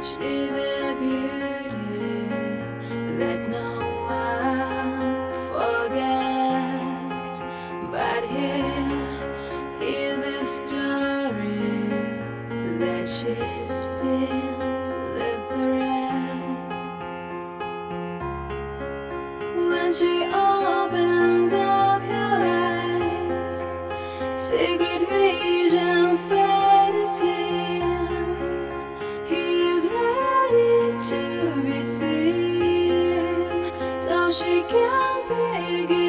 She the beauty that no one forgets. But here, hear the story that she spins the thread. When she opens up her eyes, secret vision she can't begin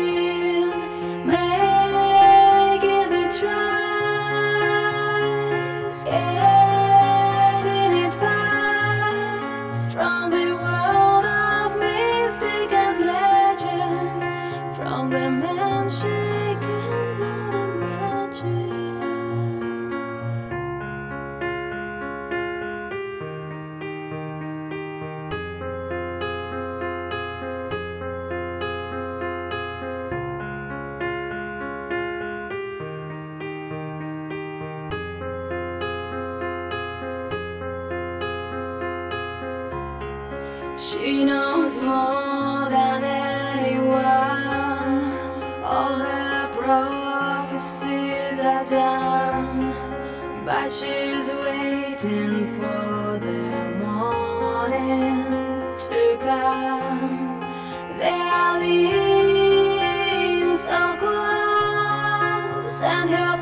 She knows more than anyone. All her prophecies are done, but she's waiting for the morning to come. They are leaning so close, and her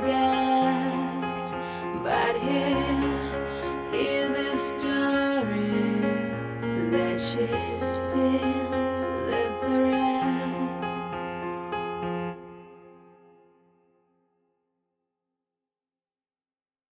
forgets. But here, hear the story that she's